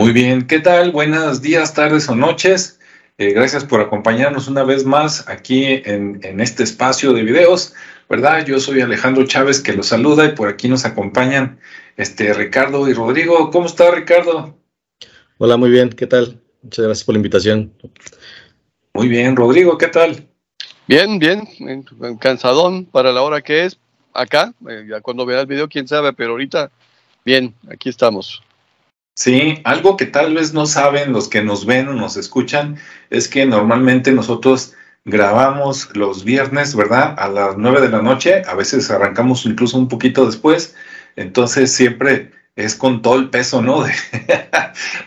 Muy bien, ¿qué tal? Buenos días, tardes o noches. Eh, gracias por acompañarnos una vez más aquí en, en, este espacio de videos, ¿verdad? Yo soy Alejandro Chávez que los saluda y por aquí nos acompañan este, Ricardo y Rodrigo. ¿Cómo está Ricardo? Hola, muy bien, ¿qué tal? Muchas gracias por la invitación. Muy bien, Rodrigo, ¿qué tal? Bien, bien, cansadón para la hora que es acá. Eh, ya cuando vea el video, quién sabe, pero ahorita, bien, aquí estamos. Sí, algo que tal vez no saben los que nos ven o nos escuchan es que normalmente nosotros grabamos los viernes, ¿verdad? A las nueve de la noche, a veces arrancamos incluso un poquito después, entonces siempre es con todo el peso, ¿no? De,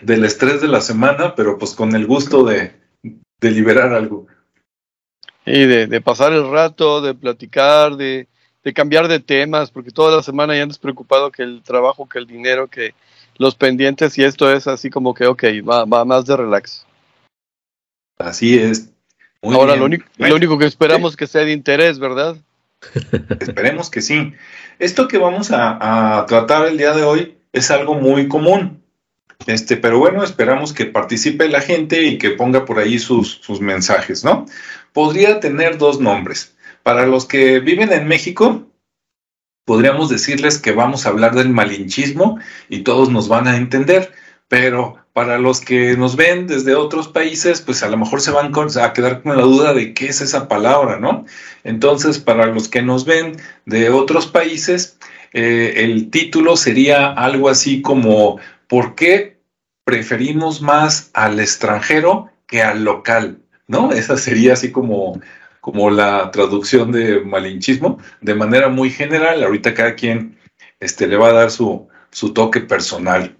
del estrés de la semana, pero pues con el gusto de, de liberar algo. Y de, de, pasar el rato, de platicar, de, de cambiar de temas, porque toda la semana ya andas preocupado que el trabajo, que el dinero, que los pendientes y esto es así como que, ok, va, va más de relax. Así es. Muy Ahora, lo único, lo único, que esperamos es que sea de interés, ¿verdad? Esperemos que sí. Esto que vamos a, a, tratar el día de hoy es algo muy común. Este, pero bueno, esperamos que participe la gente y que ponga por ahí sus, sus mensajes, ¿no? Podría tener dos nombres. Para los que viven en México, podríamos decirles que vamos a hablar del malinchismo y todos nos van a entender, pero para los que nos ven desde otros países, pues a lo mejor se van a quedar con la duda de qué es esa palabra, ¿no? Entonces, para los que nos ven de otros países, eh, el título sería algo así como, ¿por qué preferimos más al extranjero que al local? ¿No? Esa sería así como como la traducción de malinchismo, de manera muy general. Ahorita cada quien este, le va a dar su, su toque personal.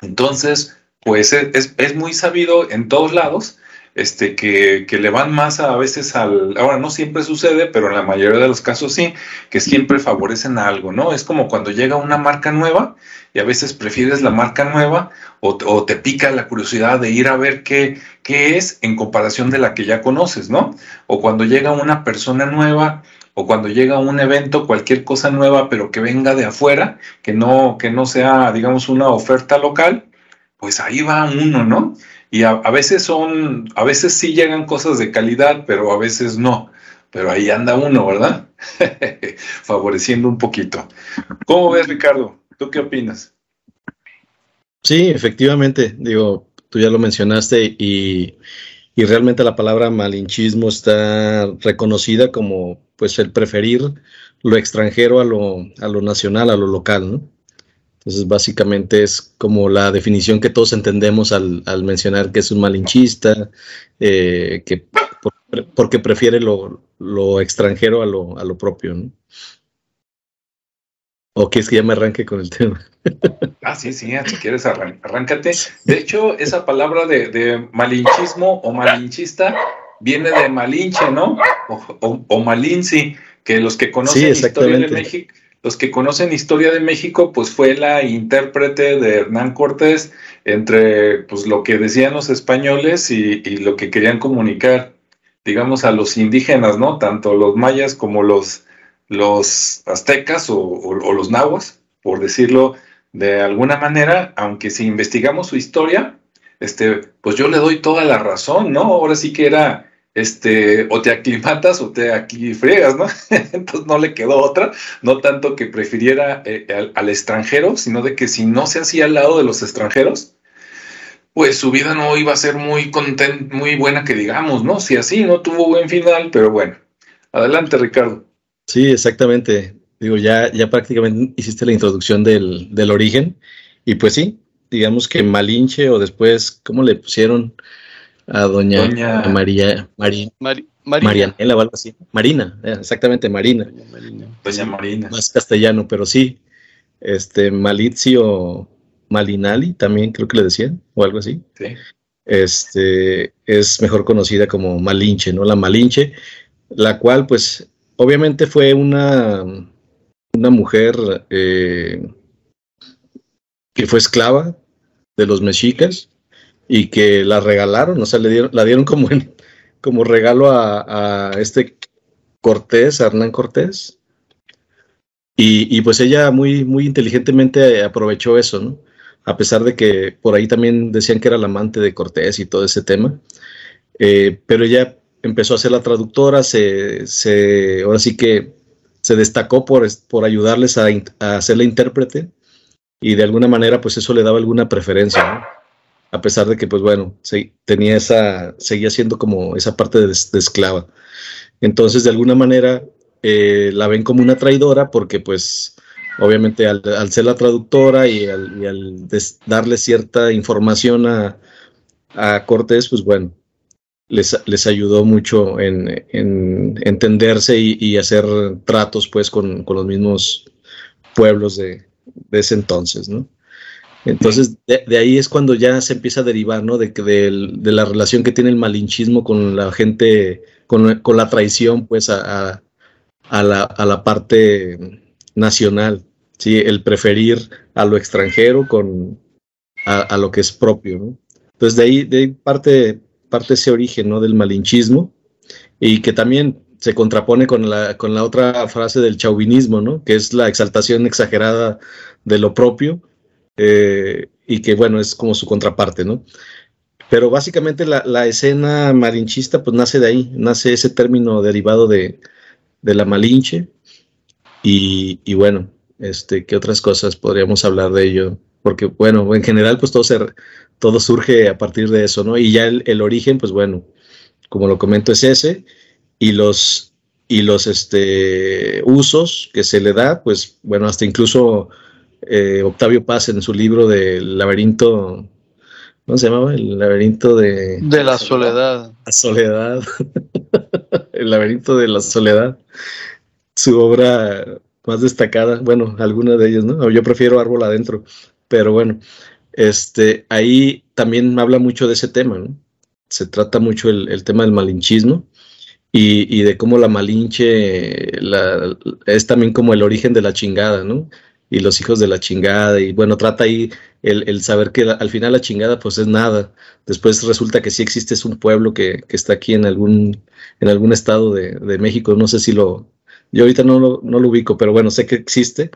Entonces, pues es, es, muy sabido en todos lados este, que, que, le van más a, a, veces al... Ahora, no siempre sucede, pero en la mayoría de los casos sí, que siempre favorecen a algo, ¿no? Es como cuando llega una marca nueva y a veces prefieres la marca nueva o, o, te pica la curiosidad de ir a ver qué, qué es en comparación de la que ya conoces, ¿no? O cuando llega una persona nueva o cuando llega un evento, cualquier cosa nueva, pero que venga de afuera, que no, que no sea, digamos, una oferta local, pues ahí va uno, ¿no? Y a, a, veces son, a veces sí llegan cosas de calidad, pero a veces no. Pero ahí anda uno, ¿verdad? Favoreciendo un poquito. ¿Cómo ves, Ricardo? ¿Tú qué opinas? Sí, efectivamente, digo, tú ya lo mencionaste y, y, realmente la palabra malinchismo está reconocida como pues el preferir lo extranjero a lo, a lo nacional, a lo local, ¿no? Entonces, básicamente es como la definición que todos entendemos al, al mencionar que es un malinchista, eh, que por, porque prefiere lo, lo extranjero a lo, a lo propio, ¿no? ¿O quieres que ya me arranque con el tema? Ah, sí, sí, si quieres arráncate. De hecho, esa palabra de, de, malinchismo o malinchista viene de malinche, ¿no? O, o, o malinci, que los que conocen sí, historia de México, los que conocen historia de México, pues fue la intérprete de Hernán Cortés entre pues lo que decían los españoles y, lo que querían comunicar, digamos, a los indígenas, ¿no? Tanto los mayas como los los aztecas o, los nahuas, por decirlo de alguna manera, aunque si investigamos su historia, este, pues yo le doy toda la razón, ¿no? Ahora sí que era, este, o te aclimatas o te aquí friegas, ¿no? Entonces no le quedó otra, no tanto que prefiriera eh, al, al, extranjero, sino de que si no se hacía al lado de los extranjeros, pues su vida no iba a ser muy content, muy buena que digamos, ¿no? Si así no tuvo buen final, pero bueno. Adelante, Ricardo. Sí, exactamente. Digo, ya, ya prácticamente hiciste la introducción del, del origen. Y pues sí, digamos que Malinche o después, ¿cómo le pusieron a doña, doña... María? Mari... Mari... Marina. Marianela o algo así. Marina, eh, exactamente, Marina. Doña Marina. Doña Marina. Más castellano, pero sí. Este, Malizio Malinali, también creo que le decían, o algo así. Sí. Este, es mejor conocida como Malinche, ¿no? La Malinche, la cual, pues, obviamente fue una, una mujer eh, que fue esclava de los mexicas y que la regalaron, o sea, le dieron, la dieron como, como regalo a, a, este Cortés, a Hernán Cortés. Y, y, pues ella muy, muy inteligentemente aprovechó eso, ¿no? a pesar de que por ahí también decían que era la amante de Cortés y todo ese tema. Eh, pero ella empezó a ser la traductora, se, se, ahora sí que se destacó por, por ayudarles a, a ser la intérprete y de alguna manera pues eso le daba alguna preferencia, ¿no? A pesar de que pues bueno, se, tenía esa, seguía siendo como esa parte de, esclava. Entonces de alguna manera eh, la ven como una traidora porque pues obviamente al, ser la traductora y al, darle cierta información a, Cortés, pues bueno, les, ayudó mucho en, en entenderse y, hacer tratos pues con, con los mismos pueblos de, de ese entonces, ¿no? Entonces, de, ahí es cuando ya se empieza a derivar, ¿no? De, de, la relación que tiene el malinchismo con la gente, con, con la traición, pues, a, a, la, a, la, parte nacional, ¿sí? El preferir a lo extranjero con a, lo que es propio, ¿no? Entonces, de ahí, de ahí parte, parte ese origen, ¿no? Del malinchismo y que también se contrapone con la, con la otra frase del chauvinismo, ¿no? Que es la exaltación exagerada de lo propio eh, y que, bueno, es como su contraparte, ¿no? Pero básicamente la, la, escena malinchista pues nace de ahí, nace ese término derivado de, de la malinche y, y, bueno, este, ¿qué otras cosas podríamos hablar de ello? Porque bueno, en general pues todo, se, todo surge a partir de eso, ¿no? Y ya el, el origen pues bueno, como lo comento es ese y los, y los este, usos que se le da, pues bueno, hasta incluso eh, Octavio Paz en su libro del laberinto, ¿cómo se llamaba? El laberinto de... De la soledad. La soledad. el laberinto de la soledad. Su obra más destacada, bueno, alguna de ellas, ¿no? Yo prefiero Árbol Adentro, pero bueno, este, ahí también habla mucho de ese tema, ¿no? Se trata mucho el, el tema del malinchismo y, y, de cómo la malinche la, es también como el origen de la chingada, ¿no? Y los hijos de la chingada, y bueno, trata ahí el, el saber que al final la chingada pues es nada. Después resulta que sí existe es un pueblo que, que, está aquí en algún, en algún estado de, de, México, no sé si lo, yo ahorita no lo, no lo ubico, pero bueno, sé que existe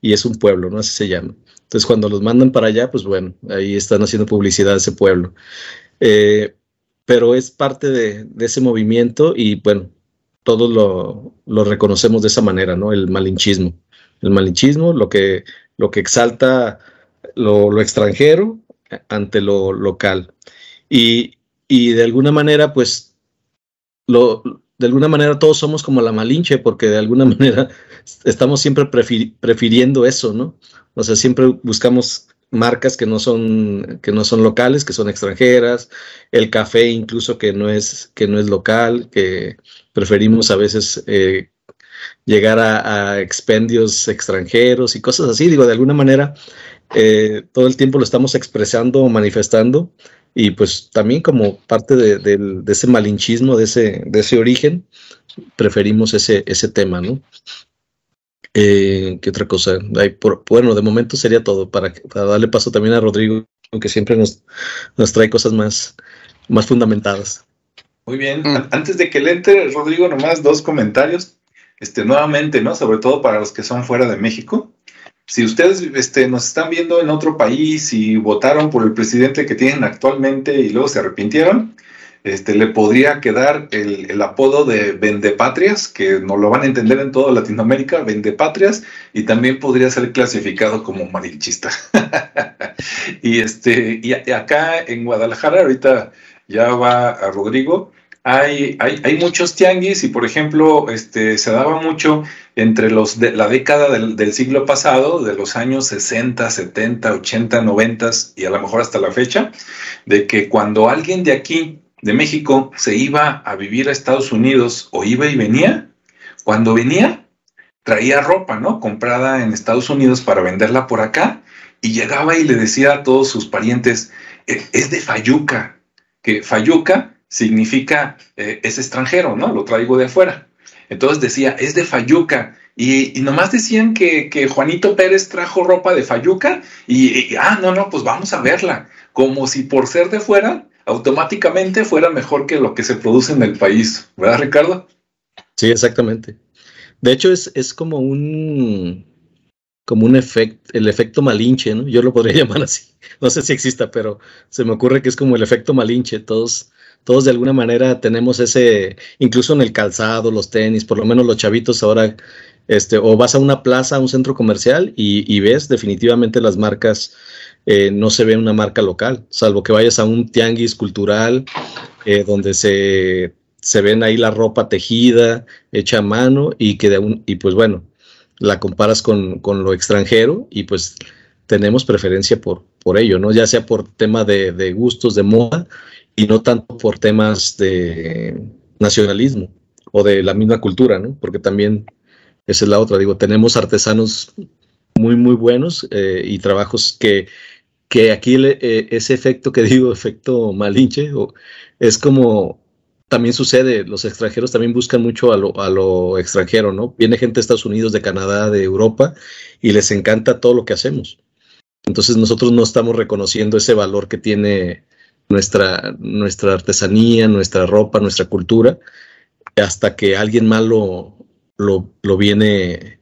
y es un pueblo, ¿no? Así se llama. Entonces cuando los mandan para allá, pues bueno, ahí están haciendo publicidad ese pueblo. Eh, pero es parte de, de ese movimiento y bueno, todos lo, lo, reconocemos de esa manera, ¿no? El malinchismo. El malinchismo, lo que, lo que exalta lo, lo extranjero ante lo local. Y, y, de alguna manera, pues, lo, de alguna manera todos somos como la malinche, porque de alguna manera estamos siempre prefiriendo eso, ¿no? O sea, siempre buscamos marcas que no son que no son locales, que son extranjeras, el café incluso que no es que no es local, que preferimos a veces eh, llegar a, a, expendios extranjeros y cosas así. Digo, de alguna manera eh, todo el tiempo lo estamos expresando o manifestando y pues también como parte de, de, de, ese malinchismo, de ese, de ese origen, preferimos ese, ese tema, ¿no? Eh, ¿Qué otra cosa? Por, bueno, de momento sería todo para, para, darle paso también a Rodrigo, que siempre nos, nos trae cosas más, más fundamentadas. Muy bien. Mm. Antes de que le entre, Rodrigo, nomás dos comentarios. Este, nuevamente, ¿no? Sobre todo para los que son fuera de México. Si ustedes este, nos están viendo en otro país y votaron por el presidente que tienen actualmente y luego se arrepintieron, este, le podría quedar el, apodo de Vendepatrias, que no lo van a entender en toda Latinoamérica, Vendepatrias, y también podría ser clasificado como malinchista. y, este, y acá en Guadalajara, ahorita ya va a Rodrigo, hay, hay, hay, muchos tianguis y, por ejemplo, este, se daba mucho entre los de, la década del, del, siglo pasado, de los años 60, 70, 80, 90 y a lo mejor hasta la fecha, de que cuando alguien de aquí de México se iba a vivir a Estados Unidos o iba y venía, cuando venía traía ropa, ¿no? Comprada en Estados Unidos para venderla por acá y llegaba y le decía a todos sus parientes, e, es de Fayuca, que Fayuca significa eh, es extranjero, ¿no? Lo traigo de afuera. Entonces decía, es de Fayuca. Y, y nomás decían que, que, Juanito Pérez trajo ropa de Fayuca y, ah, no, no, pues vamos a verla. Como si por ser de fuera automáticamente fuera mejor que lo que se produce en el país, ¿verdad, Ricardo? Sí, exactamente. De hecho, es, es como un, como un efecto, el efecto Malinche, ¿no? Yo lo podría llamar así. No sé si exista, pero se me ocurre que es como el efecto Malinche. Todos, todos de alguna manera tenemos ese, incluso en el calzado, los tenis, por lo menos los chavitos ahora, este, o vas a una plaza, a un centro comercial y, ves definitivamente las marcas, eh, no se ve una marca local, salvo que vayas a un tianguis cultural eh, donde se, se ven ahí la ropa tejida, hecha a mano y que de un, y pues bueno, la comparas con, lo extranjero y pues tenemos preferencia por, por ello, ¿no? Ya sea por tema de, gustos, de moda y no tanto por temas de nacionalismo o de la misma cultura, ¿no? Porque también esa es la otra, digo, tenemos artesanos muy, muy buenos eh, y trabajos que, que aquí eh, ese efecto que digo, efecto malinche, es como también sucede, los extranjeros también buscan mucho a lo, a lo, extranjero, ¿no? Viene gente de Estados Unidos, de Canadá, de Europa, y les encanta todo lo que hacemos. Entonces nosotros no estamos reconociendo ese valor que tiene nuestra, nuestra artesanía, nuestra ropa, nuestra cultura, hasta que alguien más lo, lo, viene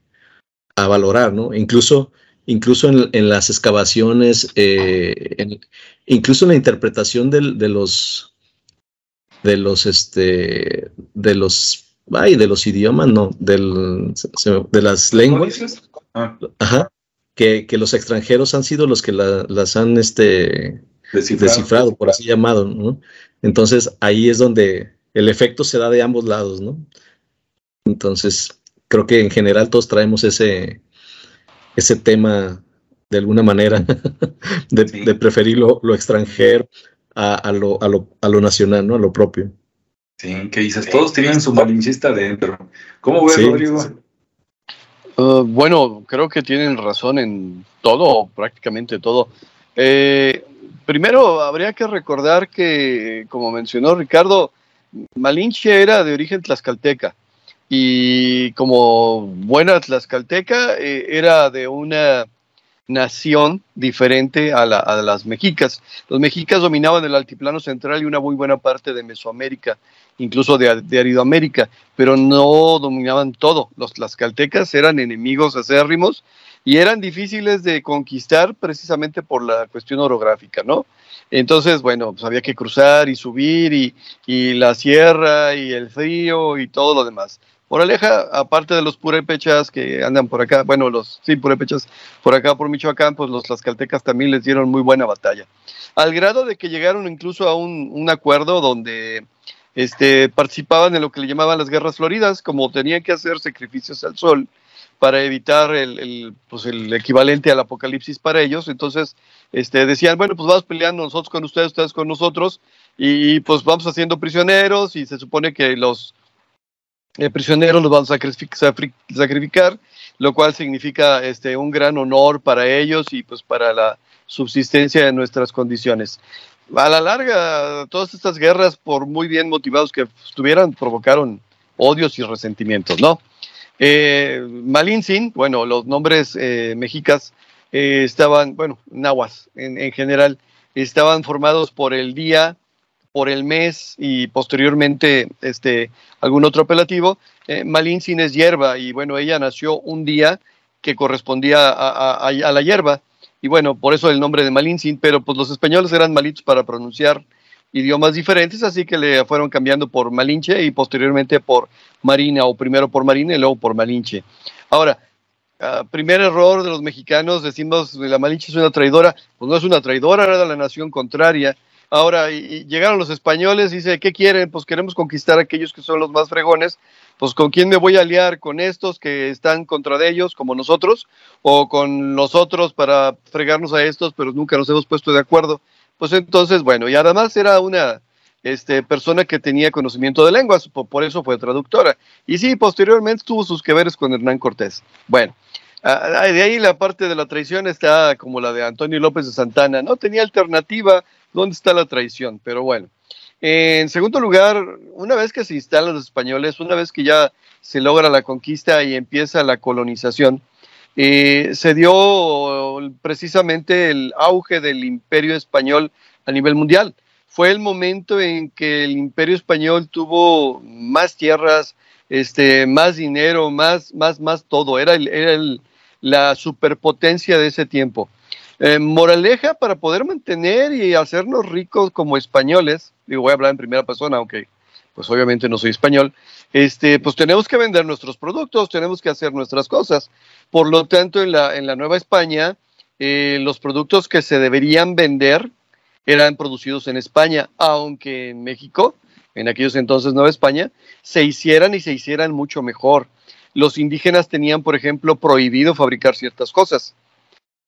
a valorar, ¿no? Incluso, incluso en, las excavaciones, eh, incluso en la interpretación de los de los, este, de los, ay, de los idiomas, no, del, de las lenguas. Ah. Ajá. Que, que, los extranjeros han sido los que las han, este, descifrado, por así llamado, ¿no? Entonces ahí es donde el efecto se da de ambos lados, ¿no? Entonces creo que en general todos traemos ese, ese tema de alguna manera de, preferir lo, lo, extranjero a, lo, a, lo, a lo nacional, ¿no? A lo propio. Sí, que dices, todos tienen su malinchista dentro. ¿Cómo ves, Rodrigo? Uh, bueno, creo que tienen razón en todo, prácticamente todo. Eh, primero, habría que recordar que, como mencionó Ricardo, Malinche era de origen tlaxcalteca y como buena tlaxcalteca eh, era de una nación diferente a, las mexicas. Los mexicas dominaban el altiplano central y una muy buena parte de Mesoamérica, incluso de, de Aridoamérica, pero no dominaban todo. Los tlaxcaltecas eran enemigos acérrimos y eran difíciles de conquistar precisamente por la cuestión orográfica, ¿no? Entonces, bueno, pues había que cruzar y subir y, y la sierra y el frío y todo lo demás. Moraleja, aparte de los purépechas que andan por acá, bueno, los sí, purépechas por acá por Michoacán, pues los tlaxcaltecas también les dieron muy buena batalla. Al grado de que llegaron incluso a un, acuerdo donde este, participaban en lo que le llamaban las guerras floridas, como tenían que hacer sacrificios al sol para evitar el, pues el equivalente al apocalipsis para ellos. Entonces, este, decían, bueno, pues vamos peleando nosotros con ustedes, ustedes con nosotros, y pues vamos haciendo prisioneros, y se supone que los eh, prisioneros los vamos a sacrificar, lo cual significa este, un gran honor para ellos y pues para la subsistencia de nuestras condiciones. A la larga, todas estas guerras, por muy bien motivados que estuvieran, provocaron odios y resentimientos, ¿no? Eh, Malintzin, bueno, los nombres eh, mexicas eh, estaban, bueno, nahuas en, en, general, estaban formados por el día, por el mes y posteriormente este, algún otro apelativo. Eh, Malintzin es hierba y bueno, ella nació un día que correspondía a, la hierba y bueno, por eso el nombre de Malintzin, pero pues los españoles eran malitos para pronunciar idiomas diferentes, así que le fueron cambiando por Malinche y posteriormente por Marina, o primero por Marina y luego por Malinche. Ahora, ah, primer error de los mexicanos, decimos la Malinche es una traidora, pues no es una traidora, era la nación contraria, Ahora, y, llegaron los españoles y dice, ¿qué quieren? Pues queremos conquistar a aquellos que son los más fregones. Pues con quién me voy a aliar, con estos que están contra de ellos, como nosotros, o con los otros para fregarnos a estos, pero nunca nos hemos puesto de acuerdo. Pues entonces, bueno, y además era una este, persona que tenía conocimiento de lenguas, por, eso fue traductora. Y sí, posteriormente tuvo sus que veres con Hernán Cortés. Bueno, de ahí la parte de la traición está como la de Antonio López de Santana, no tenía alternativa, ¿dónde está la traición? Pero bueno. En segundo lugar, una vez que se instalan los españoles, una vez que ya se logra la conquista y empieza la colonización, eh, se dio precisamente el auge del imperio español a nivel mundial. Fue el momento en que el imperio español tuvo más tierras, este, más dinero, más, más, más todo. Era el, era el, la superpotencia de ese tiempo. Eh, moraleja para poder mantener y hacernos ricos como españoles, digo, voy a hablar en primera persona, aunque pues obviamente no soy español, este, pues tenemos que vender nuestros productos, tenemos que hacer nuestras cosas. Por lo tanto, en la, en la Nueva España, eh, los productos que se deberían vender eran producidos en España, aunque en México, en aquellos entonces Nueva España, se hicieran y se hicieran mucho mejor. Los indígenas tenían, por ejemplo, prohibido fabricar ciertas cosas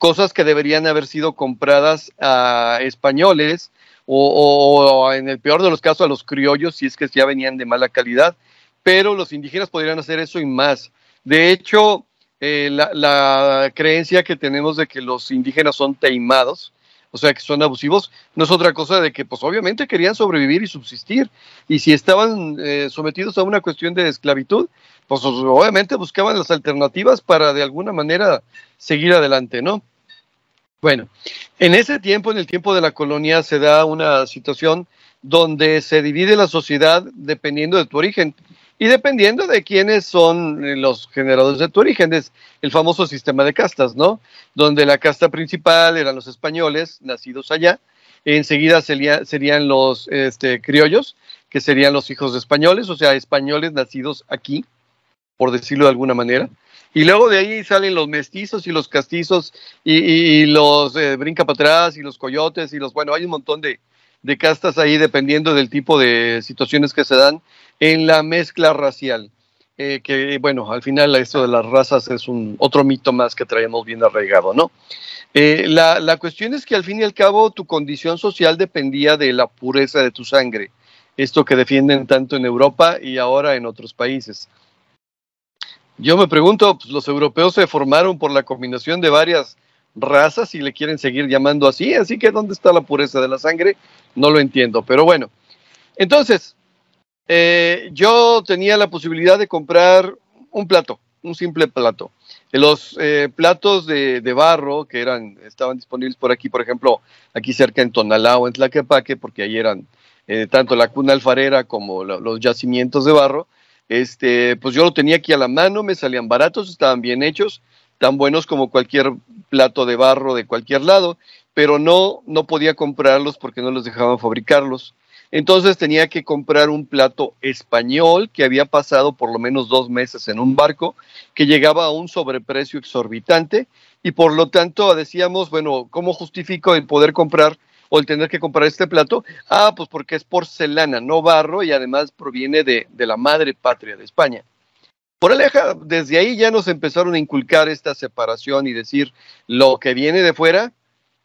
cosas que deberían haber sido compradas a españoles o, en el peor de los casos a los criollos si es que ya venían de mala calidad, pero los indígenas podrían hacer eso y más. De hecho, eh, la, creencia que tenemos de que los indígenas son teimados, o sea, que son abusivos, no es otra cosa de que, pues obviamente querían sobrevivir y subsistir. Y si estaban eh, sometidos a una cuestión de esclavitud, pues obviamente buscaban las alternativas para de alguna manera seguir adelante, ¿no? Bueno, en ese tiempo, en el tiempo de la colonia, se da una situación donde se divide la sociedad dependiendo de tu origen y dependiendo de quiénes son eh, los generadores de tu origen. Es el famoso sistema de castas, ¿no? Donde la casta principal eran los españoles, nacidos allá. Enseguida serían los este, criollos, que serían los hijos de españoles, o sea, españoles nacidos aquí, por decirlo de alguna manera. Y luego de ahí salen los mestizos y los castizos y, los eh, brinca para atrás y los coyotes y los, bueno, hay un montón de, castas ahí dependiendo del tipo de situaciones que se dan en la mezcla racial. Eh, que bueno, al final esto de las razas es un otro mito más que traemos bien arraigado, ¿no? Eh, la, la, cuestión es que al fin y al cabo tu condición social dependía de la pureza de tu sangre, esto que defienden tanto en Europa y ahora en otros países. Yo me pregunto, pues, los europeos se formaron por la combinación de varias razas y le quieren seguir llamando así, así que ¿dónde está la pureza de la sangre? No lo entiendo, pero bueno. Entonces, eh, yo tenía la posibilidad de comprar un plato, un simple plato. Los eh, platos de, barro que eran, estaban disponibles por aquí, por ejemplo, aquí cerca en Tonalá o en Tlaquepaque, porque ahí eran eh, tanto la cuna alfarera como los yacimientos de barro, este, pues yo lo tenía aquí a la mano, me salían baratos, estaban bien hechos, tan buenos como cualquier plato de barro de cualquier lado, pero no, no podía comprarlos porque no los dejaban fabricarlos. Entonces tenía que comprar un plato español que había pasado por lo menos dos meses en un barco, que llegaba a un sobreprecio exorbitante y por lo tanto decíamos, bueno, ¿cómo justifico el poder comprar o el tener que comprar este plato? Ah, pues porque es porcelana, no barro, y además proviene de, la madre patria de España. Por aleja, desde ahí ya nos empezaron a inculcar esta separación y decir lo que viene de fuera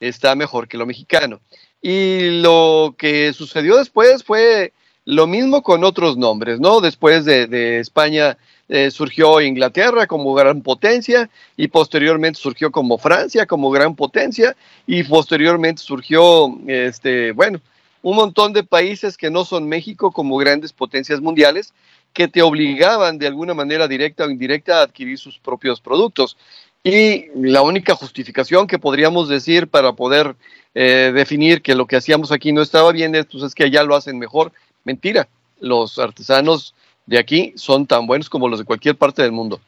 está mejor que lo mexicano. Y lo que sucedió después fue lo mismo con otros nombres, ¿no? Después de, de España eh, surgió Inglaterra como gran potencia y posteriormente surgió como Francia como gran potencia y posteriormente surgió, este, bueno, un montón de países que no son México como grandes potencias mundiales que te obligaban de alguna manera directa o indirecta a adquirir sus propios productos. Y la única justificación que podríamos decir para poder eh, definir que lo que hacíamos aquí no estaba bien es, pues, es que allá lo hacen mejor. Mentira. Los artesanos de aquí son tan buenos como los de cualquier parte del mundo.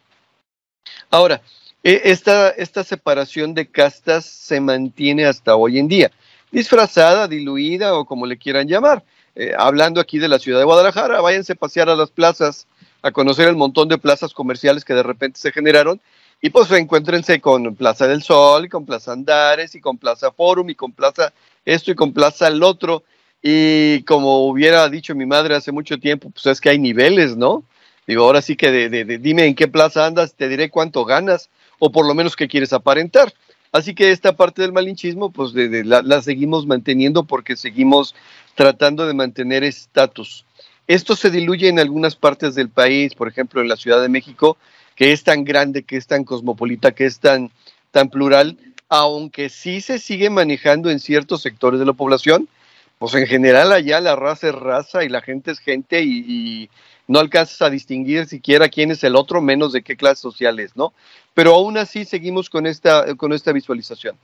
Ahora, e, esta, esta separación de castas se mantiene hasta hoy en día, disfrazada, diluida o como le quieran llamar. Eh, hablando aquí de la ciudad de Guadalajara, váyanse a pasear a las plazas, a conocer el montón de plazas comerciales que de repente se generaron y pues encuéntrense con Plaza del Sol, y con Plaza Andares, y con Plaza Forum, y con Plaza esto, y con Plaza el otro, y como hubiera dicho mi madre hace mucho tiempo, pues es que hay niveles, ¿no? Digo, ahora sí que dime en qué plaza andas, te diré cuánto ganas o por lo menos qué quieres aparentar. Así que esta parte del malinchismo, pues la, la, seguimos manteniendo porque seguimos tratando de mantener estatus. Esto se diluye en algunas partes del país, por ejemplo, en la Ciudad de México, que es tan grande, que es tan cosmopolita, que es tan, tan plural, aunque sí se sigue manejando en ciertos sectores de la población, pues en general allá la raza es raza y la gente es gente y, no alcanzas a distinguir siquiera quién es el otro, menos de qué clase social es, ¿no? Pero aún así seguimos con esta, con esta visualización.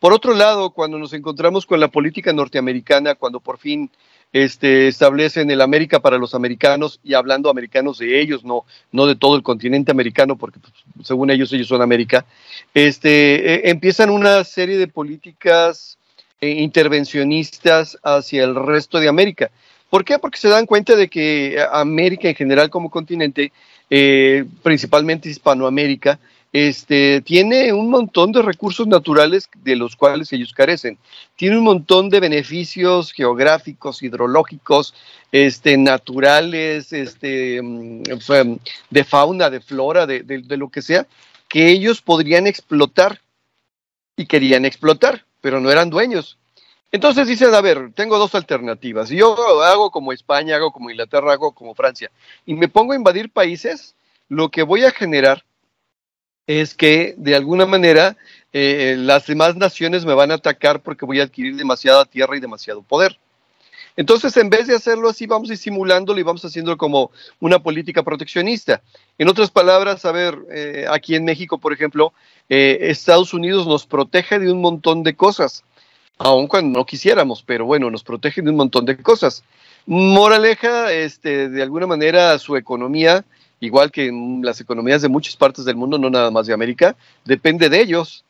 Por otro lado, cuando nos encontramos con la política norteamericana, cuando por fin este, establecen el América para los americanos y hablando americanos de ellos, no, no de todo el continente americano, porque pues, según ellos ellos son América, este, eh, empiezan una serie de políticas intervencionistas hacia el resto de América. ¿Por qué? Porque se dan cuenta de que América en general como continente, eh, principalmente Hispanoamérica, este, tiene un montón de recursos naturales de los cuales ellos carecen. Tiene un montón de beneficios geográficos, hidrológicos, este, naturales, este, mm, de fauna, de flora, de lo que sea, que ellos podrían explotar y querían explotar, pero no eran dueños. Entonces dicen, a ver, tengo dos alternativas. Yo hago como España, hago como Inglaterra, hago como Francia, y me pongo a invadir países, lo que voy a generar es que de alguna manera eh, las demás naciones me van a atacar porque voy a adquirir demasiada tierra y demasiado poder. Entonces, en vez de hacerlo así, vamos disimulándolo y vamos haciendo como una política proteccionista. En otras palabras, a ver, eh, aquí en México, por ejemplo, eh, Estados Unidos nos protege de un montón de cosas, aun cuando no quisiéramos, pero bueno, nos protege de un montón de cosas. Moraleja, este, de alguna manera, su economía igual que las economías de muchas partes del mundo, no nada más de América, depende de ellos.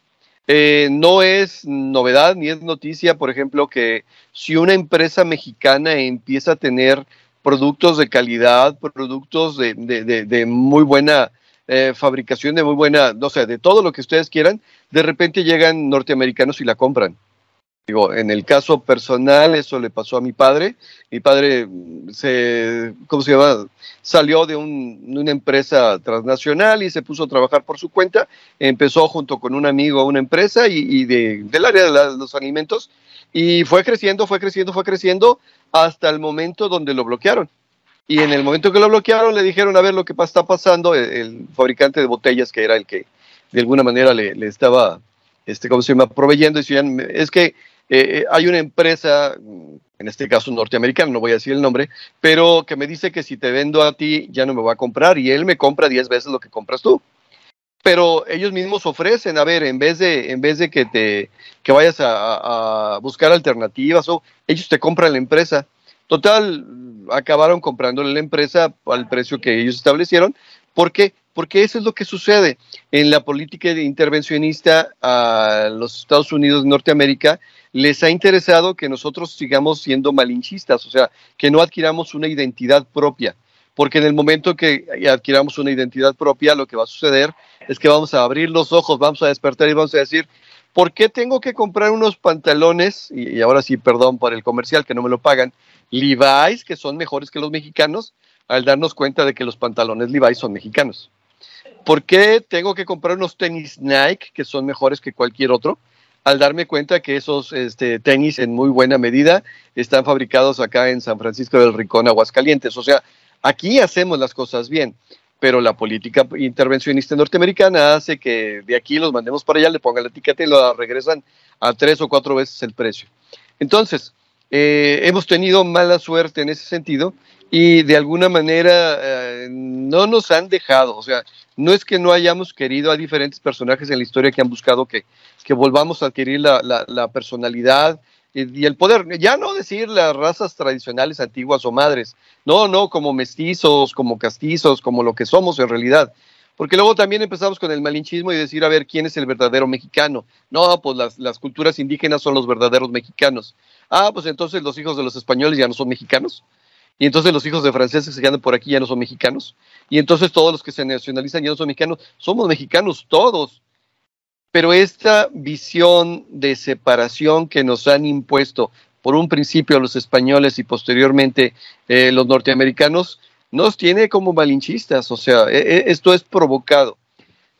Eh, no es novedad ni es noticia, por ejemplo, que si una empresa mexicana empieza a tener productos de calidad, productos de, muy buena eh, fabricación, de muy buena, no sé, de todo lo que ustedes quieran, de repente llegan norteamericanos y la compran. Digo, en el caso personal, eso le pasó a mi padre. Mi padre se, ¿cómo se llama? Salió de una empresa transnacional y se puso a trabajar por su cuenta. Empezó junto con un amigo una empresa y, del área de los alimentos y fue creciendo, fue creciendo, fue creciendo hasta el momento donde lo bloquearon. Y en el momento que lo bloquearon le dijeron a ver lo que está pasando. El, fabricante de botellas, que era el que de alguna manera le, estaba, este, ¿cómo se llama? Proveyendo, decían, es que eh, eh, hay una empresa, en este caso norteamericana, no voy a decir el nombre, pero que me dice que si te vendo a ti ya no me va a comprar y él me compra 10 veces lo que compras tú. Pero ellos mismos ofrecen, a ver, en vez de, en vez de que te que vayas a, buscar alternativas, o ellos te compran la empresa. Total, acabaron comprándole la empresa al precio que ellos establecieron. ¿Por qué? Porque eso es lo que sucede en la política intervencionista a los Estados Unidos de Norteamérica les ha interesado que nosotros sigamos siendo malinchistas, o sea, que no adquiramos una identidad propia, porque en el momento que adquiramos una identidad propia, lo que va a suceder es que vamos a abrir los ojos, vamos a despertar y vamos a decir, ¿por qué tengo que comprar unos pantalones, y, ahora sí, perdón por el comercial que no me lo pagan, Levi's, que son mejores que los mexicanos, al darnos cuenta de que los pantalones Levi's son mexicanos? ¿Por qué tengo que comprar unos tenis Nike, que son mejores que cualquier otro? al darme cuenta que esos este, tenis en muy buena medida están fabricados acá en San Francisco del Rincón, Aguascalientes. O sea, aquí hacemos las cosas bien, pero la política intervencionista norteamericana hace que de aquí los mandemos para allá, le pongan la etiqueta y lo regresan a tres o cuatro veces el precio. Entonces, eh, hemos tenido mala suerte en ese sentido y de alguna manera eh, no nos han dejado, o sea, no es que no hayamos querido a diferentes personajes en la historia que han buscado que, que volvamos a adquirir la, personalidad y, el poder, ya no decir las razas tradicionales antiguas o madres, no, no, como mestizos, como castizos, como lo que somos en realidad. Porque luego también empezamos con el malinchismo y decir, a ver, ¿quién es el verdadero mexicano? No, pues las, las culturas indígenas son los verdaderos mexicanos. Ah, pues entonces los hijos de los españoles ya no son mexicanos. Y entonces los hijos de franceses que andan por aquí ya no son mexicanos. Y entonces todos los que se nacionalizan ya no son mexicanos. Somos mexicanos todos. Pero esta visión de separación que nos han impuesto por un principio los españoles y posteriormente eh, los norteamericanos, nos tiene como malinchistas. O sea, e, e, esto es provocado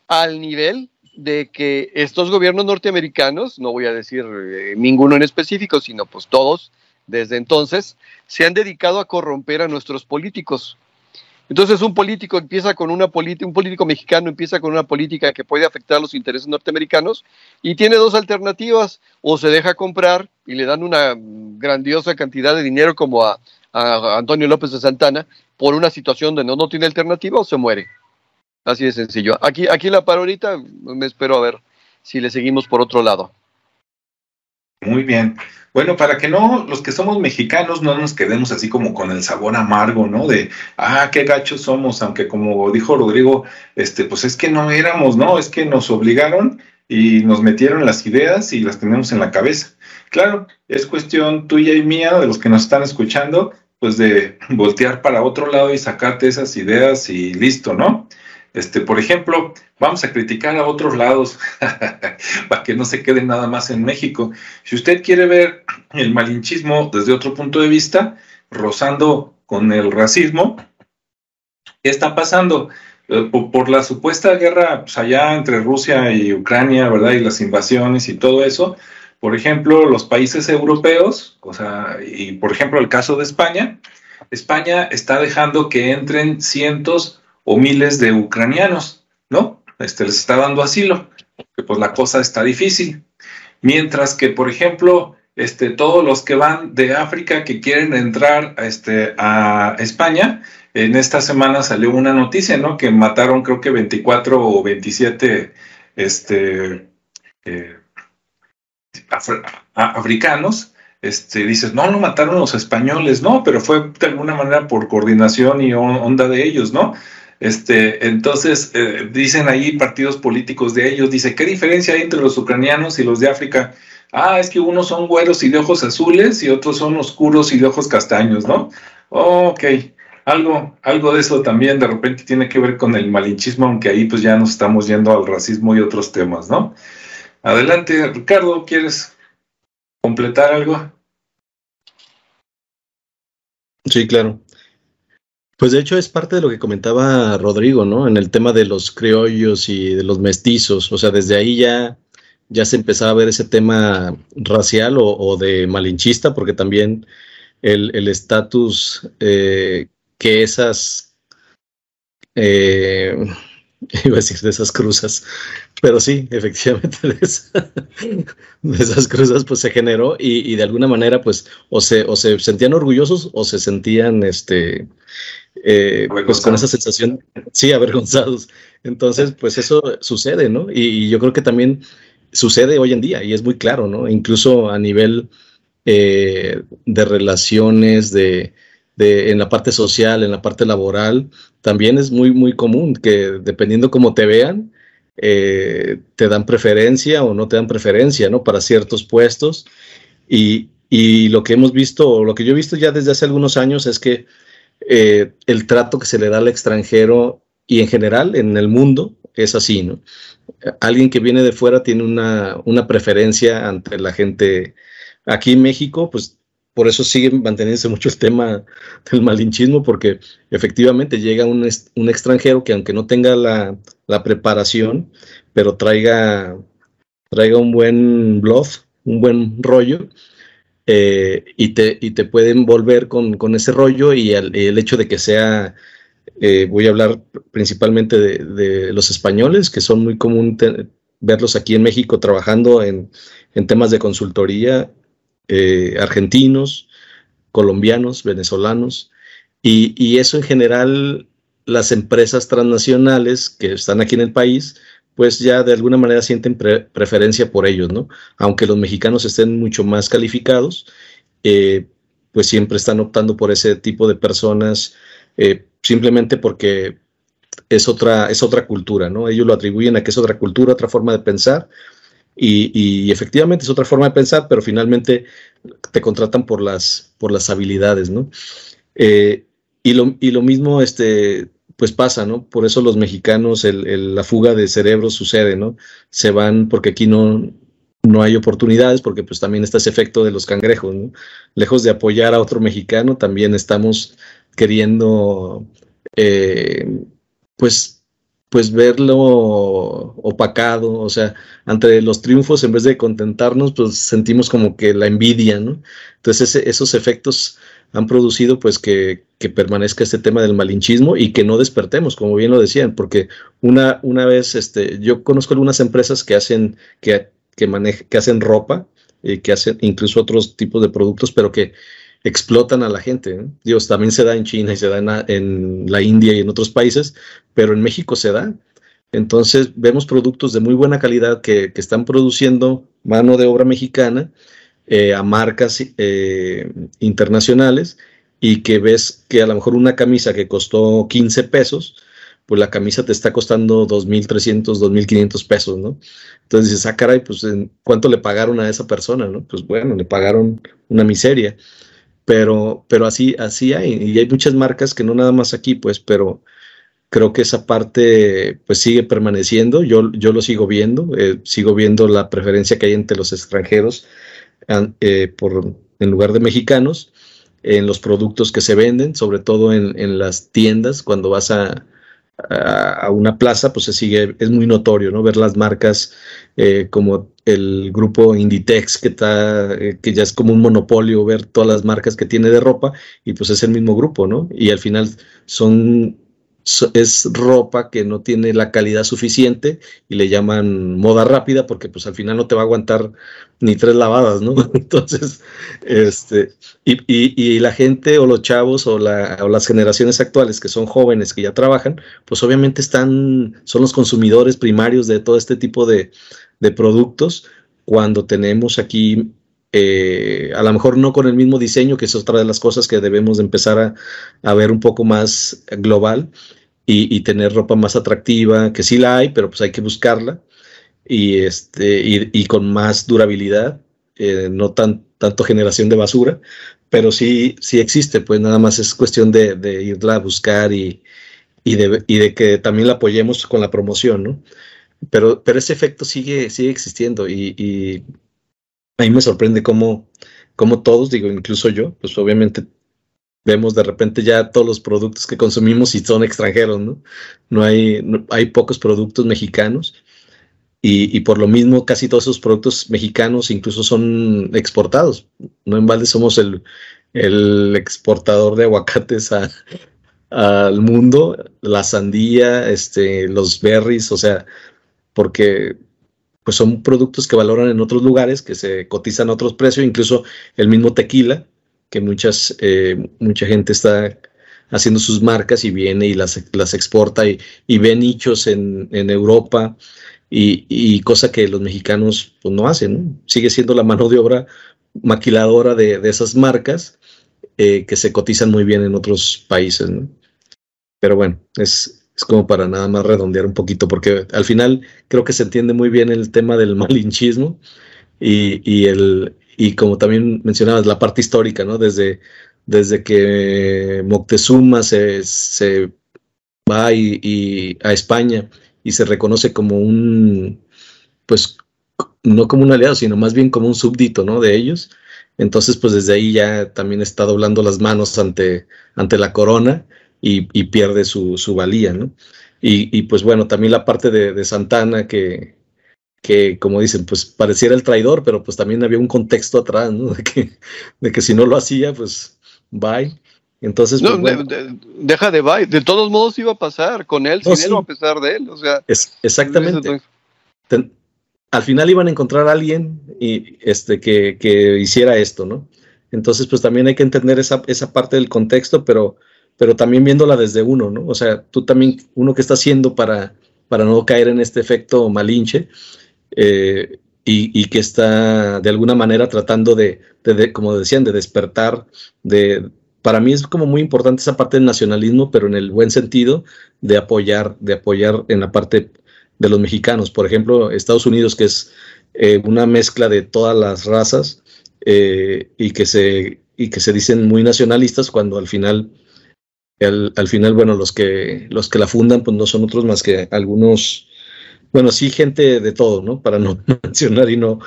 al nivel de que estos gobiernos norteamericanos, no voy a decir eh, ninguno en específico, sino pues todos, desde entonces, se han dedicado a corromper a nuestros políticos. Entonces un político empieza con una política, un político mexicano empieza con una política que puede afectar los intereses norteamericanos y tiene dos alternativas, o se deja comprar y le dan una grandiosa cantidad de dinero como a, Antonio López de Santana por una situación donde no, tiene alternativa o se muere. Así de sencillo. Aquí, aquí la paro ahorita, me espero a ver si le seguimos por otro lado. Muy bien. Bueno, para que no, los que somos mexicanos no nos quedemos así como con el sabor amargo, ¿no? De, ah, qué gachos somos, aunque como dijo Rodrigo, este, pues es que no éramos, ¿no? Es que nos obligaron y nos metieron las ideas y las tenemos en la cabeza. Claro, es cuestión tuya y mía, de los que nos están escuchando, pues de voltear para otro lado y sacarte esas ideas y listo, ¿no? Este, por ejemplo, vamos a criticar a otros lados para que no se quede nada más en México. Si usted quiere ver el malinchismo desde otro punto de vista, rozando con el racismo, ¿qué está pasando? Eh, por, la supuesta guerra pues, allá entre Rusia y Ucrania, ¿verdad? Y las invasiones y todo eso. Por ejemplo, los países europeos, o sea, y por ejemplo el caso de España, España está dejando que entren cientos o miles de ucranianos, ¿no? Este, les está dando asilo, que pues la cosa está difícil. Mientras que, por ejemplo, este, todos los que van de África que quieren entrar este, a España, en esta semana salió una noticia, ¿no? Que mataron creo que 24 o 27 este, eh, africanos. Este, dices, no, no mataron los españoles, no, pero fue de alguna manera por coordinación y onda de ellos, ¿no? Este, entonces, eh, dicen ahí partidos políticos de ellos, dice, ¿qué diferencia hay entre los ucranianos y los de África? Ah, es que unos son güeros y de ojos azules y otros son oscuros y de ojos castaños, ¿no? ok, algo, algo de eso también de repente tiene que ver con el malinchismo, aunque ahí pues ya nos estamos yendo al racismo y otros temas, ¿no? Adelante, Ricardo, ¿quieres completar algo? Sí, claro. Pues de hecho es parte de lo que comentaba Rodrigo, ¿no? En el tema de los criollos y de los mestizos. O sea, desde ahí ya, ya se empezaba a ver ese tema racial o, de malinchista, porque también el estatus eh, que esas, eh, iba a decir de esas cruzas, pero sí, efectivamente de, esas cruzas pues se generó y, de alguna manera pues o se, o se sentían orgullosos o se sentían este eh, pues con esa sensación, sí, avergonzados. Entonces, pues eso sucede, ¿no? Y, yo creo que también sucede hoy en día y es muy claro, ¿no? Incluso a nivel eh, de relaciones, de, de, en la parte social, en la parte laboral, también es muy, muy común que dependiendo cómo te vean, eh, te dan preferencia o no te dan preferencia, ¿no? Para ciertos puestos. Y, y lo que hemos visto, lo que yo he visto ya desde hace algunos años es que eh, el trato que se le da al extranjero y en general en el mundo es así, ¿no? Alguien que viene de fuera tiene una, preferencia ante la gente. Aquí en México, pues por eso sigue manteniéndose mucho el tema del malinchismo, porque efectivamente llega un, un extranjero que aunque no tenga la, la, preparación, pero traiga, traiga un buen bluff, un buen rollo, eh, y, te, y te pueden volver con, con ese rollo y el, hecho de que sea, eh, voy a hablar principalmente de, de, los españoles, que son muy común verlos aquí en México trabajando en, en temas de consultoría, eh, argentinos, colombianos, venezolanos, y, y eso en general las empresas transnacionales que están aquí en el país, pues ya de alguna manera sienten preferencia por ellos, ¿no? Aunque los mexicanos estén mucho más calificados, eh, pues siempre están optando por ese tipo de personas eh, simplemente porque es otra, es otra cultura, ¿no? Ellos lo atribuyen a que es otra cultura, otra forma de pensar, y, efectivamente es otra forma de pensar, pero finalmente te contratan por las, por las habilidades, ¿no? Eh, y, lo, y lo mismo, este, pues pasa, ¿no? Por eso los mexicanos, la fuga de cerebros sucede, ¿no? Se van porque aquí no, no hay oportunidades, porque pues también está ese efecto de los cangrejos, ¿no? Lejos de apoyar a otro mexicano, también estamos queriendo, eh, pues, pues verlo opacado, o sea, ante los triunfos, en vez de contentarnos, pues sentimos como que la envidia, ¿no? Entonces esos efectos han producido pues que, permanezca este tema del malinchismo y que no despertemos, como bien lo decían, porque una, una vez, este, yo conozco algunas empresas que hacen, que, que, que hacen ropa, y que hacen incluso otros tipos de productos, pero que explotan a la gente. Dios, también se da en China y se da en, la India y en otros países, pero en México se da. Entonces vemos productos de muy buena calidad que, que están produciendo mano de obra mexicana eh, a marcas eh, internacionales y que ves que a lo mejor una camisa que costó 15 pesos, pues la camisa te está costando 2.300, 2.500 pesos, ¿no? Entonces dices, ah, caray, pues ¿cuánto le pagaron a esa persona, no? Pues bueno, le pagaron una miseria, pero, pero así, así hay, y hay muchas marcas que no nada más aquí, pues, pero creo que esa parte pues sigue permaneciendo, yo, yo lo sigo viendo, eh, sigo viendo la preferencia que hay entre los extranjeros eh, por, en lugar de mexicanos en los productos que se venden, sobre todo en, en las tiendas, cuando vas a, a, una plaza, pues se sigue, es muy notorio, ¿no? Ver las marcas eh, como el grupo Inditex, que, está, que ya es como un monopolio, ver todas las marcas que tiene de ropa, y pues es el mismo grupo, ¿no? Y al final son es ropa que no tiene la calidad suficiente y le llaman moda rápida porque pues al final no te va a aguantar ni tres lavadas, ¿no? Entonces, este, y, y, la gente o los chavos o, la, o, las generaciones actuales que son jóvenes que ya trabajan, pues obviamente están, son los consumidores primarios de todo este tipo de, de productos cuando tenemos aquí eh, a lo mejor no con el mismo diseño, que es otra de las cosas que debemos empezar a, ver un poco más global y, tener ropa más atractiva, que sí la hay, pero pues hay que buscarla y, este, y, con más durabilidad, eh, no tan, tanto generación de basura, pero sí, sí existe, pues nada más es cuestión de, irla a buscar y, de, y de que también la apoyemos con la promoción, ¿no? Pero, pero ese efecto sigue, sigue existiendo y, a mí me sorprende cómo, cómo todos, digo, incluso yo, pues obviamente vemos de repente ya todos los productos que consumimos y son extranjeros, ¿no? No hay, hay pocos productos mexicanos y, por lo mismo casi todos esos productos mexicanos incluso son exportados. No en balde somos el, el exportador de aguacates al mundo, la sandía, este, los berries, o sea, porque pues son productos que valoran en otros lugares, que se cotizan a otros precios, incluso el mismo tequila, que muchas, eh, mucha gente está haciendo sus marcas y viene y las, las exporta y, y ve nichos en, en Europa y, y, cosa que los mexicanos pues, no hacen. Sigue siendo la mano de obra maquiladora de, de esas marcas eh, que se cotizan muy bien en otros países. Pero bueno, es, es como para nada más redondear un poquito, porque al final creo que se entiende muy bien el tema del malinchismo y, el, y como también mencionabas, la parte histórica, ¿no? Desde, desde que Moctezuma se, se va y, a España y se reconoce como un, pues, no como un aliado, sino más bien como un súbdito, ¿no? De ellos. Entonces, pues desde ahí ya también está doblando las manos ante, ante la corona y, pierde su, su, valía, ¿no? Y, y, pues bueno, también la parte de, de Santana que, que, como dicen, pues pareciera el traidor, pero pues también había un contexto atrás, ¿no? De que, de que si no lo hacía, pues bye. Entonces, pues, deja de bye. De todos modos iba a pasar con él, sin él o a pesar de él. O sea, es, exactamente. al final iban a encontrar a alguien y, este, que, que, hiciera esto, ¿no? Entonces, pues también hay que entender esa, esa parte del contexto, pero, pero también viéndola desde uno, ¿no? O sea, tú también, uno que está haciendo para, para no caer en este efecto malinche, eh, y, que está de alguna manera tratando de, como decían, de despertar, de, para mí es como muy importante esa parte del nacionalismo, pero en el buen sentido de apoyar, de apoyar en la parte de los mexicanos. Por ejemplo, Estados Unidos, que es eh, una mezcla de todas las razas eh, y, que se, y que se dicen muy nacionalistas cuando al final, al final, bueno, los que, los que la fundan pues no son otros más que algunos bueno, sí, gente de todo, ¿no? Para no mencionar y no,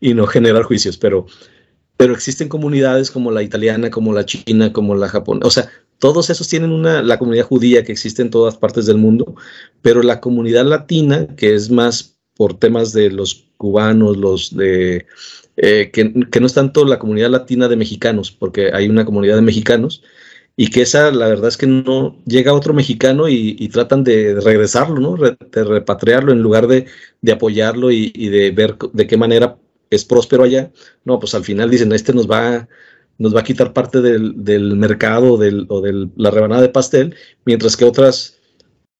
y no generar juicios, pero, pero existen comunidades como la italiana, como la china, como la japonesa, o sea, todos esos tienen una, la comunidad judía que existe en todas partes del mundo, pero la comunidad latina, que es más por temas de los cubanos, los de, eh, que, que, no es tanto la comunidad latina de mexicanos, porque hay una comunidad de mexicanos, y que esa, la verdad es que no llega otro mexicano y, tratan de regresarlo, ¿no? de repatriarlo en lugar de, apoyarlo y, de ver de qué manera es próspero allá. No, pues al final dicen, este nos va, nos va a quitar parte del, del mercado del, o de la rebanada de pastel, mientras que otras,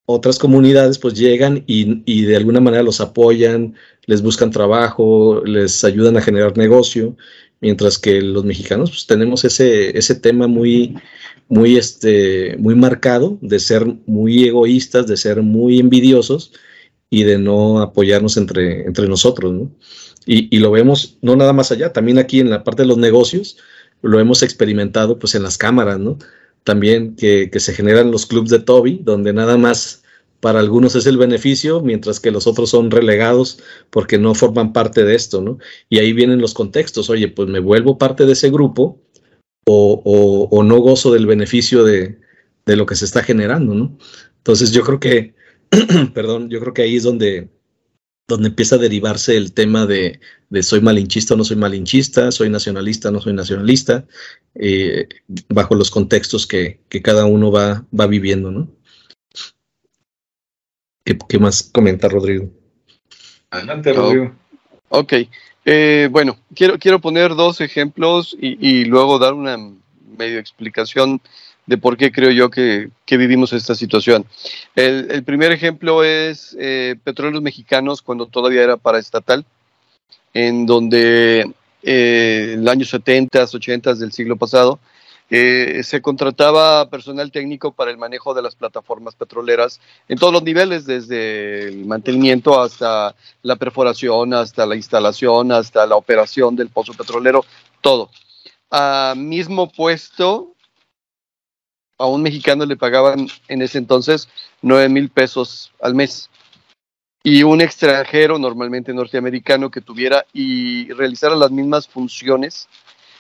otras comunidades pues llegan y, y de alguna manera los apoyan, les buscan trabajo, les ayudan a generar negocio mientras que los mexicanos pues, tenemos ese, ese tema muy, muy, este, muy marcado de ser muy egoístas, de ser muy envidiosos y de no apoyarnos entre, entre nosotros, ¿no? Y, y, lo vemos no nada más allá, también aquí en la parte de los negocios, lo hemos experimentado pues en las cámaras, ¿no? También que, que se generan los clubs de Toby, donde nada más para algunos es el beneficio, mientras que los otros son relegados porque no forman parte de esto, ¿no? Y ahí vienen los contextos, oye, pues me vuelvo parte de ese grupo o, no gozo del beneficio de, lo que se está generando, ¿no? Entonces yo creo que, perdón, yo creo que ahí es donde, donde empieza a derivarse el tema de, soy malinchista o no soy malinchista, soy nacionalista o no soy nacionalista, eh, bajo los contextos que, cada uno va, va viviendo, ¿no? ¿Qué, más comenta Rodrigo? Adelante, Rodrigo. ok. Eh, bueno, quiero, quiero poner dos ejemplos y, luego dar una medio explicación de por qué creo yo que, vivimos esta situación. El, primer ejemplo es eh, Petróleos Mexicanos cuando todavía era paraestatal, en donde eh, en los años 70, 80 del siglo pasado, eh, se contrataba personal técnico para el manejo de las plataformas petroleras en todos los niveles, desde el mantenimiento hasta la perforación, hasta la instalación, hasta la operación del pozo petrolero, todo. A mismo puesto, a un mexicano le pagaban en ese entonces 9 mil pesos al mes. Y un extranjero, normalmente norteamericano, que tuviera y realizara las mismas funciones,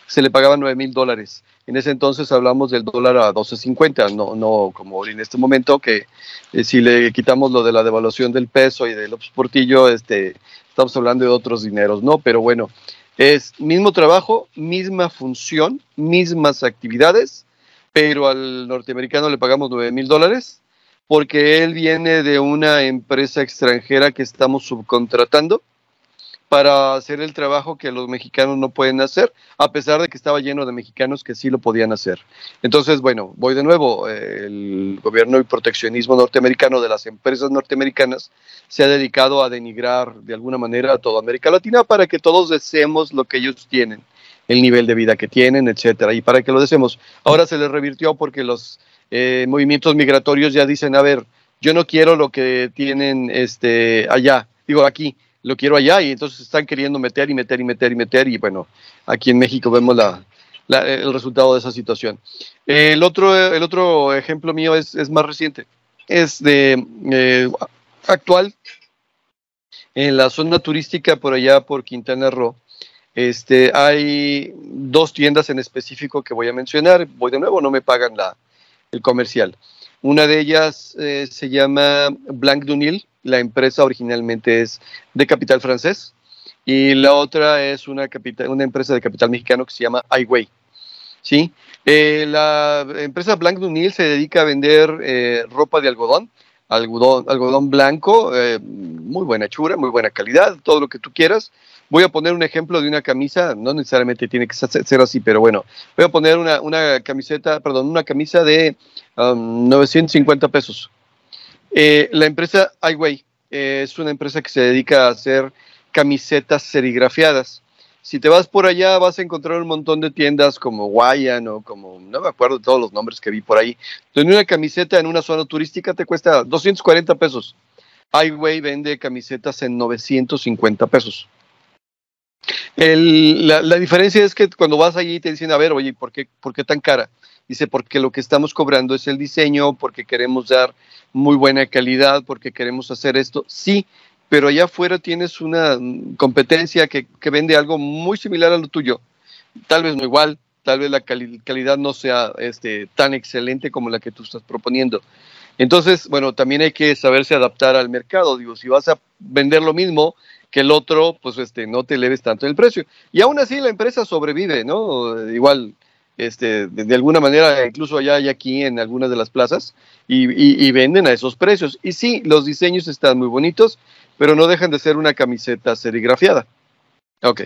se le pagaban 9 mil dólares. En ese entonces hablamos del dólar a 12.50, no, no como en este momento que eh, si le quitamos lo de la devaluación del peso y del López Portillo, este, estamos hablando de otros dineros, ¿no? Pero bueno, es mismo trabajo, misma función, mismas actividades, pero al norteamericano le pagamos 9 mil dólares porque él viene de una empresa extranjera que estamos subcontratando para hacer el trabajo que los mexicanos no pueden hacer, a pesar de que estaba lleno de mexicanos que sí lo podían hacer. Entonces, bueno, voy de nuevo, el gobierno y proteccionismo norteamericano de las empresas norteamericanas se ha dedicado a denigrar de alguna manera a toda América Latina para que todos deseemos lo que ellos tienen, el nivel de vida que tienen, etcétera, y para que lo deseemos. Ahora se les revirtió porque los eh, movimientos migratorios ya dicen, a ver, yo no quiero lo que tienen este allá, digo aquí, lo quiero allá y entonces están queriendo meter y meter y meter y meter y bueno, aquí en México vemos la, el resultado de esa situación. El otro, el otro ejemplo mío es, es más reciente, es de eh, actual en la zona turística por allá por Quintana Roo. Este, hay dos tiendas en específico que voy a mencionar. Voy de nuevo, no me pagan la, el comercial. Una de ellas eh, se llama Blanc Dunil, la empresa originalmente es de capital francés y la otra es una, empresa de capital mexicano que se llama iWay. ¿sí? Eh, la empresa Blanc Dunil se dedica a vender eh, ropa de algodón, algodón, algodón blanco, muy buena hechura, muy buena calidad, todo lo que tú quieras. Voy a poner un ejemplo de una camisa, no necesariamente tiene que ser así, pero bueno, voy a poner una, una camiseta, perdón, una camisa de 950 um, pesos. Eh, la empresa iWay eh, es una empresa que se dedica a hacer camisetas serigrafiadas. Si te vas por allá vas a encontrar un montón de tiendas como Guayan o como, no me acuerdo de todos los nombres que vi por ahí, donde una camiseta en una zona turística te cuesta 240 pesos. iWay vende camisetas en 950 pesos. la, la, diferencia es que cuando vas allí te dicen, a ver, oye, ¿por qué, ¿por qué tan cara? Dice, porque lo que estamos cobrando es el diseño, porque queremos dar muy buena calidad, porque queremos hacer esto. Sí, pero allá afuera tienes una competencia que, vende algo muy similar a lo tuyo. Tal vez no igual, tal vez la calidad no sea este, tan excelente como la que tú estás proponiendo. Entonces, bueno, también hay que saberse adaptar al mercado. Digo, si vas a vender lo mismo que el otro, pues este, no te eleves tanto el precio. Y aún así la empresa sobrevive, ¿no? Igual este, de, alguna manera, incluso allá y aquí en algunas de las plazas, y, venden a esos precios. Y sí, los diseños están muy bonitos, pero no dejan de ser una camiseta serigrafiada. Ok.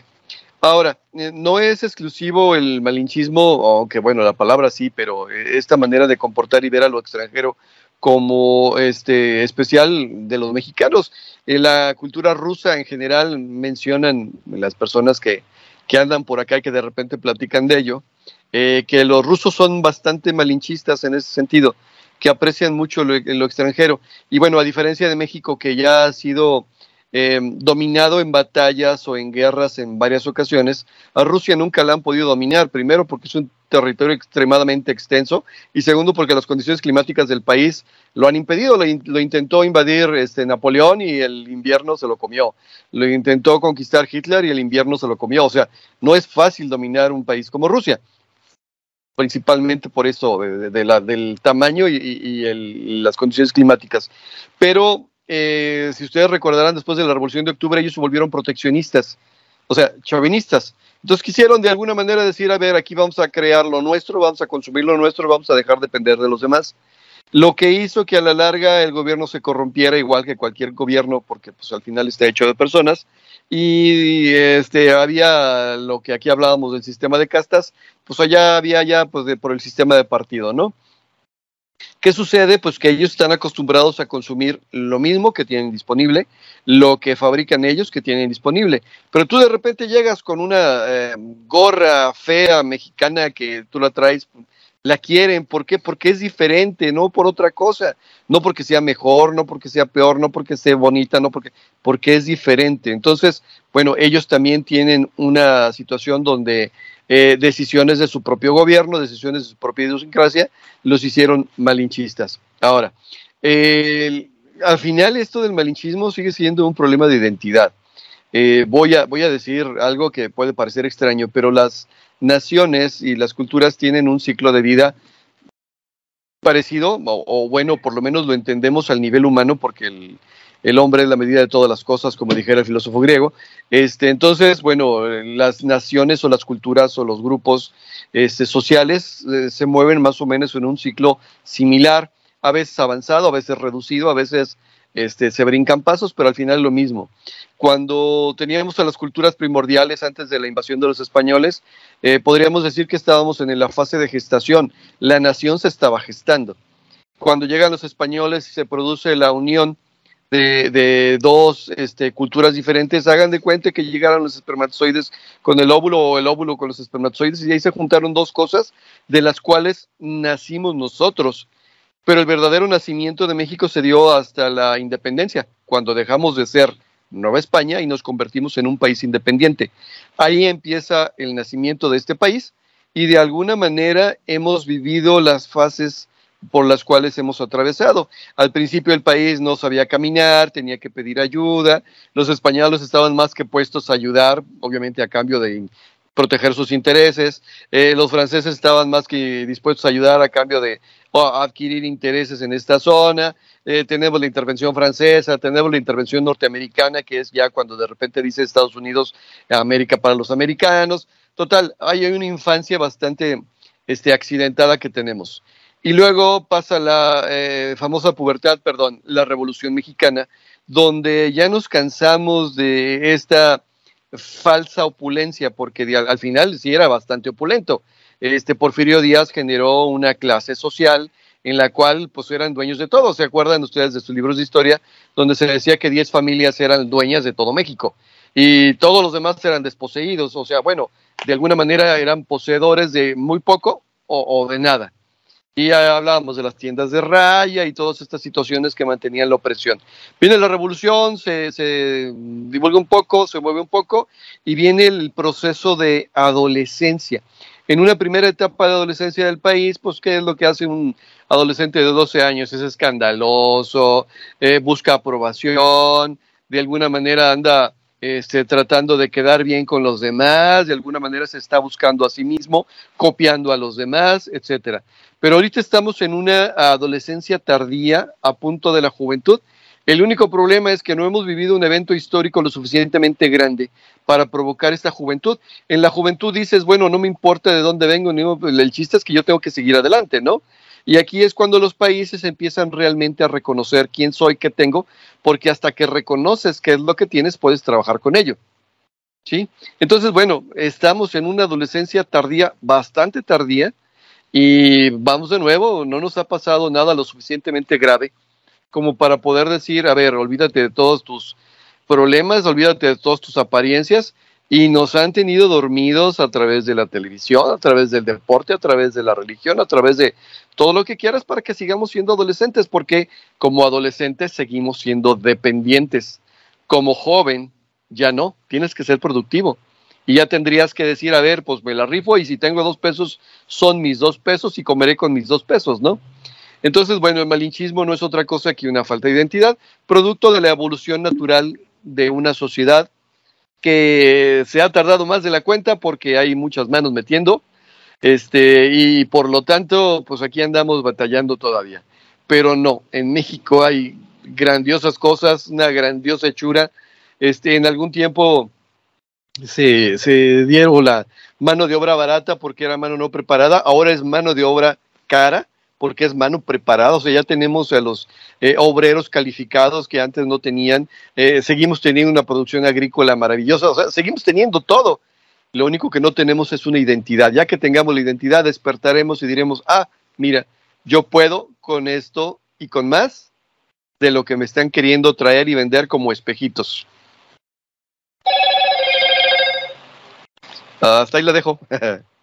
Ahora, eh, no es exclusivo el malinchismo, aunque bueno, la palabra sí, pero eh, esta manera de comportar y ver a lo extranjero como este especial de los mexicanos. En la cultura rusa en general mencionan las personas que que andan por acá y que de repente platican de ello, eh, que los rusos son bastante malinchistas en ese sentido, que aprecian mucho lo, extranjero. Y bueno, a diferencia de México, que ya ha sido eh, dominado en batallas o en guerras en varias ocasiones. A Rusia nunca la han podido dominar, primero porque es un territorio extremadamente extenso y segundo porque las condiciones climáticas del país lo han impedido. Lo, lo, intentó invadir este, Napoleón y el invierno se lo comió. Lo intentó conquistar Hitler y el invierno se lo comió. O sea, no es fácil dominar un país como Rusia principalmente por eso, de, de la, del tamaño y, el, las condiciones climáticas. Pero eh, si ustedes recordarán, después de la Revolución de Octubre, ellos se volvieron proteccionistas, o sea, chauvinistas. Entonces quisieron de alguna manera decir, a ver, aquí vamos a crear lo nuestro, vamos a consumir lo nuestro, vamos a dejar depender de los demás. Lo que hizo que a la larga el gobierno se corrompiera igual que cualquier gobierno, porque pues al final está hecho de personas, y este había lo que aquí hablábamos del sistema de castas, pues allá había ya pues por el sistema de partido, ¿no? ¿Qué sucede? Pues que ellos están acostumbrados a consumir lo mismo que tienen disponible, lo que fabrican ellos que tienen disponible. Pero tú de repente llegas con una eh, gorra fea mexicana que tú la traes, la quieren. ¿Por qué? Porque es diferente, no por otra cosa. No porque sea mejor, no porque sea peor, no porque sea bonita, no porque, porque es diferente. Entonces, bueno, ellos también tienen una situación donde eh, decisiones de su propio gobierno, decisiones de su propia idiosincrasia, los hicieron malinchistas. Ahora, al final esto del malinchismo sigue siendo un problema de identidad. Eh, voy, a, voy a decir algo que puede parecer extraño, pero las naciones y las culturas tienen un ciclo de vida parecido, o, bueno, por lo menos lo entendemos al nivel humano, porque el, el hombre es la medida de todas las cosas, como dijera el filósofo griego. Este, entonces, bueno, las naciones o las culturas o los grupos este, sociales eh, se mueven más o menos en un ciclo similar, a veces avanzado, a veces reducido, a veces este, se brincan pasos, pero al final lo mismo. Cuando teníamos a las culturas primordiales antes de la invasión de los españoles, eh, podríamos decir que estábamos en la fase de gestación. La nación se estaba gestando. Cuando llegan los españoles y se produce la unión de, dos este, culturas diferentes, hagan de cuenta que llegaron los espermatozoides con el óvulo o el óvulo con los espermatozoides y ahí se juntaron dos cosas de las cuales nacimos nosotros. Pero el verdadero nacimiento de México se dio hasta la independencia, cuando dejamos de ser Nueva España y nos convertimos en un país independiente. Ahí empieza el nacimiento de este país y de alguna manera hemos vivido las fases por las cuales hemos atravesado. Al principio el país no sabía caminar, tenía que pedir ayuda, los españoles estaban más que puestos a ayudar, obviamente a cambio de proteger sus intereses, eh, los franceses estaban más que dispuestos a ayudar a cambio de adquirir intereses en esta zona, eh, tenemos la intervención francesa, tenemos la intervención norteamericana, que es ya cuando de repente dice Estados Unidos, América para los americanos, total, hay una infancia bastante este, accidentada que tenemos. Y luego pasa la eh, famosa pubertad, perdón, la Revolución Mexicana, donde ya nos cansamos de esta falsa opulencia, porque al, final sí era bastante opulento. Este Porfirio Díaz generó una clase social en la cual pues eran dueños de todo. ¿Se acuerdan ustedes de sus libros de historia donde se decía que 10 familias eran dueñas de todo México y todos los demás eran desposeídos? O sea, bueno, de alguna manera eran poseedores de muy poco o de nada. Y hablábamos de las tiendas de raya y todas estas situaciones que mantenían la opresión. Viene la revolución, se, se divulga un poco, se mueve un poco y viene el proceso de adolescencia. En una primera etapa de adolescencia del país, pues, ¿qué es lo que hace un adolescente de 12 años? Es escandaloso, eh, busca aprobación, de alguna manera anda este, tratando de quedar bien con los demás, de alguna manera se está buscando a sí mismo, copiando a los demás, etcétera. Pero ahorita estamos en una adolescencia tardía, a punto de la juventud. El único problema es que no hemos vivido un evento histórico lo suficientemente grande para provocar esta juventud. En la juventud dices, bueno, no me importa de dónde vengo, el chiste es que yo tengo que seguir adelante, ¿no? Y aquí es cuando los países empiezan realmente a reconocer quién soy, qué tengo, porque hasta que reconoces qué es lo que tienes, puedes trabajar con ello. ¿Sí? Entonces, bueno, estamos en una adolescencia tardía, bastante tardía, y vamos de nuevo, no nos ha pasado nada lo suficientemente grave como para poder decir, a ver, olvídate de todos tus problemas, olvídate de todas tus apariencias y nos han tenido dormidos a través de la televisión, a través del deporte, a través de la religión, a través de todo lo que quieras para que sigamos siendo adolescentes, porque como adolescentes seguimos siendo dependientes. Como joven, ya no, tienes que ser productivo. Y ya tendrías que decir, a ver, pues me la rifo y si tengo dos pesos, son mis dos pesos y comeré con mis dos pesos, ¿no? Entonces, bueno, el malinchismo no es otra cosa que una falta de identidad, producto de la evolución natural de una sociedad que se ha tardado más de la cuenta porque hay muchas manos metiendo, este, y por lo tanto, pues aquí andamos batallando todavía. Pero no, en México hay grandiosas cosas, una grandiosa hechura. Este, en algún tiempo se, se dieron la mano de obra barata porque era mano no preparada, ahora es mano de obra cara porque es mano preparada, o sea, ya tenemos a los eh, obreros calificados que antes no tenían, eh, seguimos teniendo una producción agrícola maravillosa, o sea, seguimos teniendo todo. Lo único que no tenemos es una identidad. Ya que tengamos la identidad, despertaremos y diremos, ah, mira, yo puedo con esto y con más de lo que me están queriendo traer y vender como espejitos. hasta ahí la dejo.